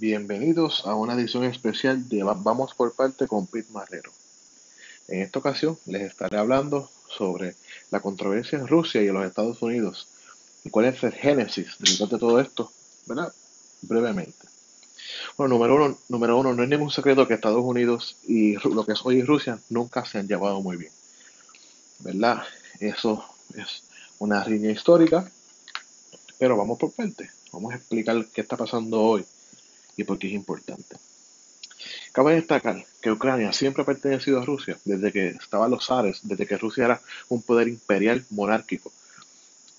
Bienvenidos a una edición especial de Vamos por parte con Pete Marrero. En esta ocasión les estaré hablando sobre la controversia en Rusia y en los Estados Unidos y cuál es el génesis de todo esto, ¿verdad? Brevemente. Bueno, número uno, número uno, no es ningún secreto que Estados Unidos y lo que es hoy Rusia nunca se han llevado muy bien, ¿verdad? Eso es una riña histórica, pero vamos por parte. Vamos a explicar qué está pasando hoy y por qué es importante. Cabe destacar que Ucrania siempre ha pertenecido a Rusia desde que estaban los zares, desde que Rusia era un poder imperial monárquico.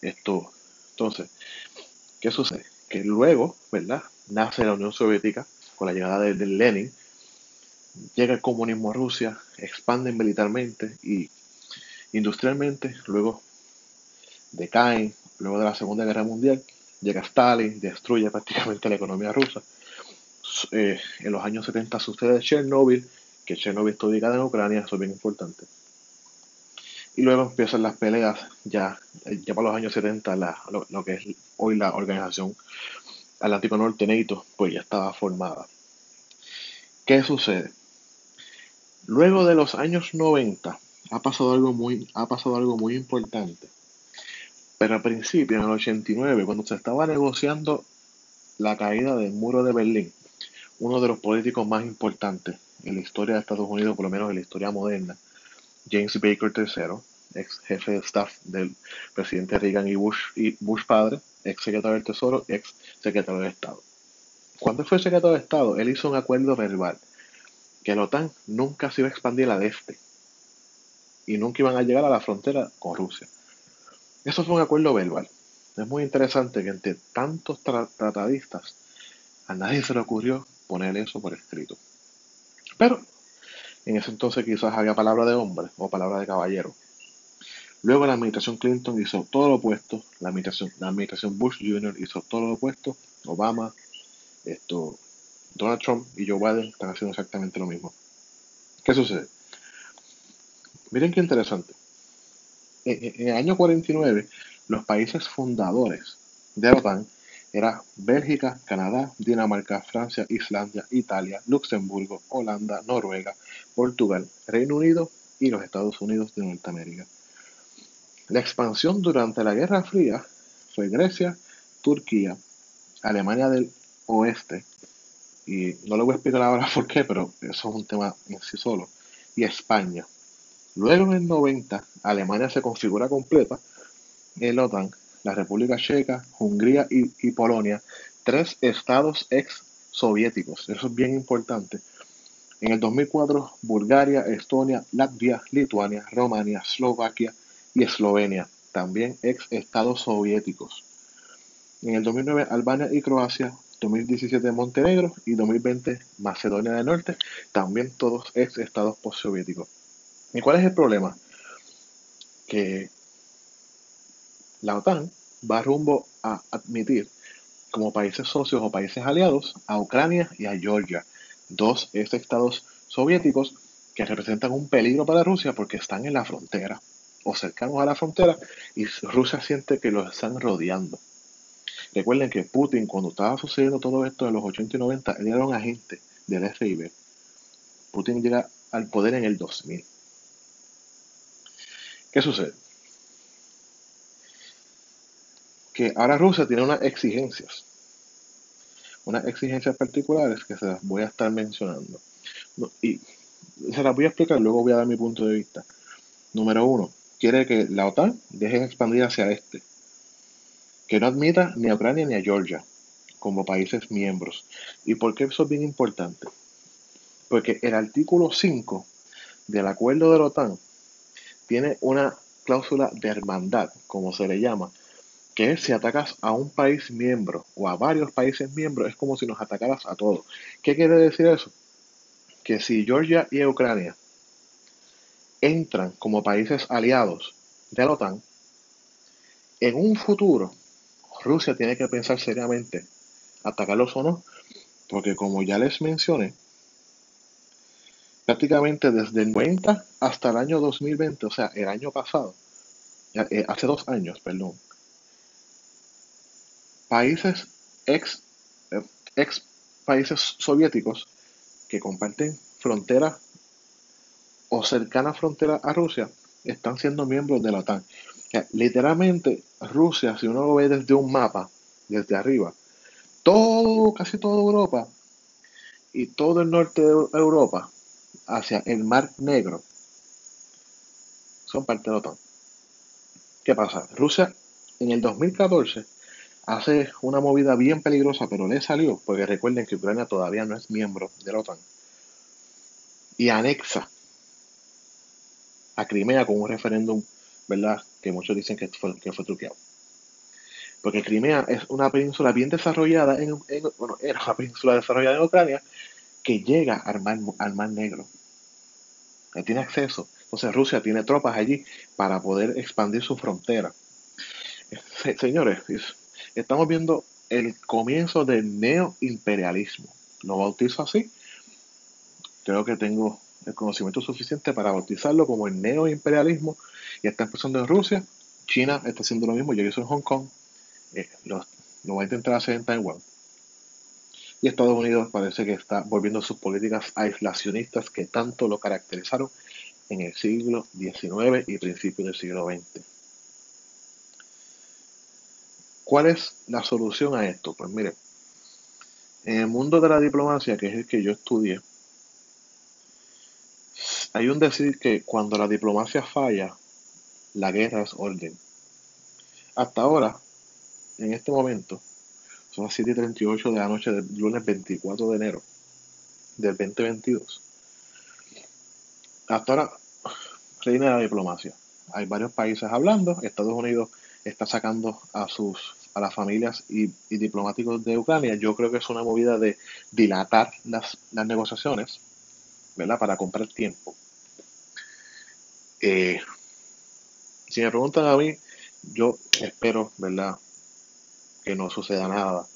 Esto, entonces, ¿qué sucede? Que luego, ¿verdad? Nace la Unión Soviética con la llegada de, Lenin, llega el comunismo a Rusia, expande militarmente y industrialmente, luego decaen, luego de la Segunda Guerra Mundial, llega Stalin, destruye prácticamente la economía rusa eh, en los años 70 sucede Chernobyl, que Chernobyl está ubicada en Ucrania, eso es bien importante. Y luego empiezan las peleas, ya, ya para los años 70, lo, que es hoy la Organización Atlántico Norte, NATO, pues ya estaba formada. ¿Qué sucede? Luego de los años 90 ha pasado algo muy, ha pasado algo muy importante. Pero al principio, en el 89, cuando se estaba negociando la caída del muro de Berlín, uno de los políticos más importantes en la historia de Estados Unidos, por lo menos en la historia moderna, James Baker III, ex jefe de staff del presidente Reagan y Bush, y Bush padre, ex secretario del Tesoro, ex secretario de Estado. Cuando fue secretario de Estado, él hizo un acuerdo verbal que la OTAN nunca se iba a expandir al este y nunca iban a llegar a la frontera con Rusia. Eso fue un acuerdo verbal. Es muy interesante que entre tantos tratadistas a nadie se le ocurrió poner eso por escrito. Pero en ese entonces quizás había palabra de hombre o palabra de caballero. Luego la administración Clinton hizo todo lo opuesto, la administración, la administración Bush Jr. hizo todo lo opuesto, Obama, esto, Donald Trump y Joe Biden están haciendo exactamente lo mismo. ¿Qué sucede? Miren qué interesante. En, en el año 49, los países fundadores de la OTAN era Bélgica, Canadá, Dinamarca, Francia, Islandia, Italia, Luxemburgo, Holanda, Noruega, Portugal, Reino Unido y los Estados Unidos de Norteamérica. La expansión durante la Guerra Fría fue Grecia, Turquía, Alemania del Oeste, y no le voy a explicar ahora por qué, pero eso es un tema en sí solo, y España. Luego en el 90, Alemania se configura completa en la OTAN la República Checa, Hungría y, Polonia, tres estados ex soviéticos. Eso es bien importante. En el 2004, Bulgaria, Estonia, Latvia, Lituania, Rumania, Eslovaquia y Eslovenia, también ex estados soviéticos. En el 2009, Albania y Croacia, 2017 Montenegro y 2020 Macedonia del Norte, también todos ex estados postsoviéticos. ¿Y cuál es el problema? Que la OTAN va rumbo a admitir como países socios o países aliados a Ucrania y a Georgia, dos ex estados soviéticos que representan un peligro para Rusia porque están en la frontera o cercanos a la frontera y Rusia siente que los están rodeando. Recuerden que Putin, cuando estaba sucediendo todo esto en los 80 y 90, él era un agente del FIB. Putin llega al poder en el 2000. ¿Qué sucede? Que ahora Rusia tiene unas exigencias, unas exigencias particulares que se las voy a estar mencionando. Y se las voy a explicar, luego voy a dar mi punto de vista. Número uno, quiere que la OTAN deje expandir hacia este, que no admita ni a Ucrania ni a Georgia como países miembros. ¿Y por qué eso es bien importante? Porque el artículo 5 del acuerdo de la OTAN tiene una cláusula de hermandad, como se le llama, que si atacas a un país miembro o a varios países miembros es como si nos atacaras a todos. ¿Qué quiere decir eso? Que si Georgia y Ucrania entran como países aliados de la OTAN, en un futuro Rusia tiene que pensar seriamente atacarlos o no, porque como ya les mencioné, prácticamente desde el 90 hasta el año 2020, o sea, el año pasado, eh, hace dos años, perdón, países ex, ex países soviéticos que comparten frontera o cercana frontera a Rusia están siendo miembros de la OTAN. literalmente, Rusia, si uno lo ve desde un mapa, desde arriba, todo, casi toda Europa y todo el norte de Europa hacia el Mar Negro son parte de la OTAN. ¿Qué pasa? Rusia en el 2014 hace una movida bien peligrosa, pero le salió, porque recuerden que Ucrania todavía no es miembro de la OTAN, y anexa a Crimea con un referéndum, ¿verdad? Que muchos dicen que fue, que fue truqueado. Porque Crimea es una península bien desarrollada, en, bueno, era una península desarrollada en Ucrania que llega al Mar, al mar Negro. Que tiene acceso. Entonces Rusia tiene tropas allí para poder expandir su frontera. señores, estamos viendo el comienzo del neoimperialismo. Lo bautizo así. Creo que tengo el conocimiento suficiente para bautizarlo como el neoimperialismo. Y está empezando en Rusia. China está haciendo lo mismo. Yo hice en Hong Kong. Eh, lo, lo, va a intentar hacer en Taiwán. Y Estados Unidos parece que está volviendo sus políticas aislacionistas que tanto lo caracterizaron en el siglo XIX y principios del siglo XX. ¿Cuál es la solución a esto? Pues mire, en el mundo de la diplomacia, que es el que yo estudié, hay un decir que cuando la diplomacia falla, la guerra es orden. Hasta ahora, en este momento, son las 7:38 de la noche del lunes 24 de enero del 2022. Hasta ahora, reina la diplomacia. Hay varios países hablando. Estados Unidos está sacando a sus a las familias y, diplomáticos de Ucrania, yo creo que es una movida de dilatar las, negociaciones, ¿verdad? Para comprar tiempo. Eh, si me preguntan a mí, yo espero, ¿verdad? Que no suceda nada,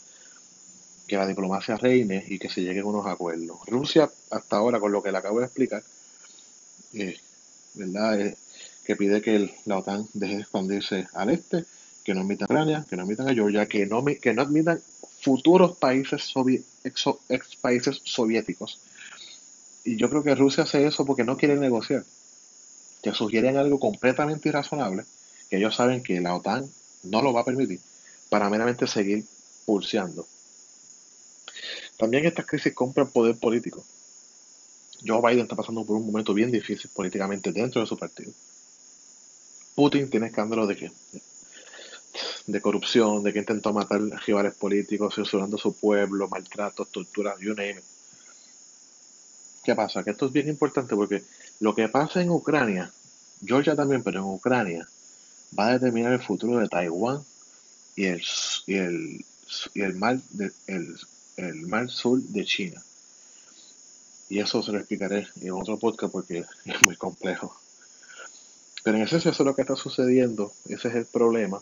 que la diplomacia reine y que se lleguen unos acuerdos. Rusia, hasta ahora, con lo que le acabo de explicar, eh, ¿verdad? Eh, que pide que la OTAN deje de expandirse al este que no admitan a Ucrania, que no admitan a Georgia, que no, admitan futuros países, ex, países soviéticos. Y yo creo que Rusia hace eso porque no quiere negociar. Que sugieren algo completamente irrazonable, que ellos saben que la OTAN no lo va a permitir, para meramente seguir pulseando. También esta crisis compra poder político. Joe Biden está pasando por un momento bien difícil políticamente dentro de su partido. Putin tiene escándalo de que de corrupción, de que intentó matar rivales políticos, censurando su pueblo, maltratos, torturas, you name it. ¿Qué pasa? Que esto es bien importante porque lo que pasa en Ucrania, Georgia también, pero en Ucrania, va a determinar el futuro de Taiwán y el, y el, y el, mar, de, el, el mar sur de China. Y eso se lo explicaré en otro podcast porque es muy complejo. Pero en esencia eso es lo que está sucediendo, ese es el problema.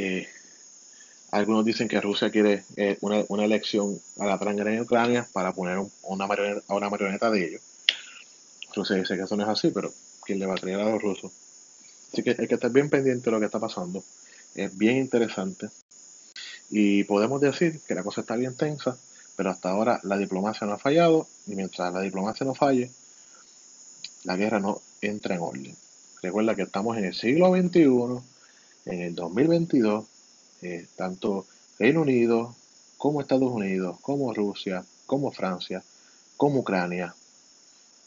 Eh, algunos dicen que Rusia quiere eh, una, elección a la transgresia en Ucrania para poner una marioneta, a una marioneta de ellos. Rusia dice que eso no es así, pero ¿quién le va a creer a los rusos? Así que hay que estar bien pendiente de lo que está pasando. Es bien interesante. Y podemos decir que la cosa está bien tensa, pero hasta ahora la diplomacia no ha fallado. Y mientras la diplomacia no falle, la guerra no entra en orden. Recuerda que estamos en el siglo XXI en el 2022, eh, tanto Reino Unido como Estados Unidos, como Rusia, como Francia, como Ucrania,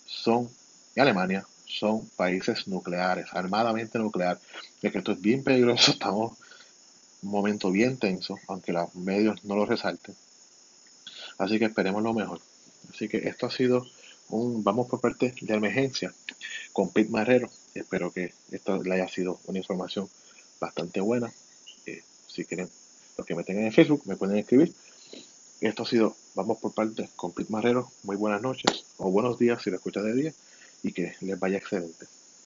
son, y Alemania, son países nucleares, armadamente nuclear, de que esto es bien peligroso, estamos en un momento bien tenso, aunque los medios no lo resalten. Así que esperemos lo mejor. Así que esto ha sido un vamos por parte de emergencia con Pete Marrero. Espero que esto le haya sido una información bastante buena. Eh, si quieren, los que me tengan en Facebook, me pueden escribir. Esto ha sido, vamos por parte con Pete Marrero. Muy buenas noches o buenos días si lo escuchas de día y que les vaya excelente.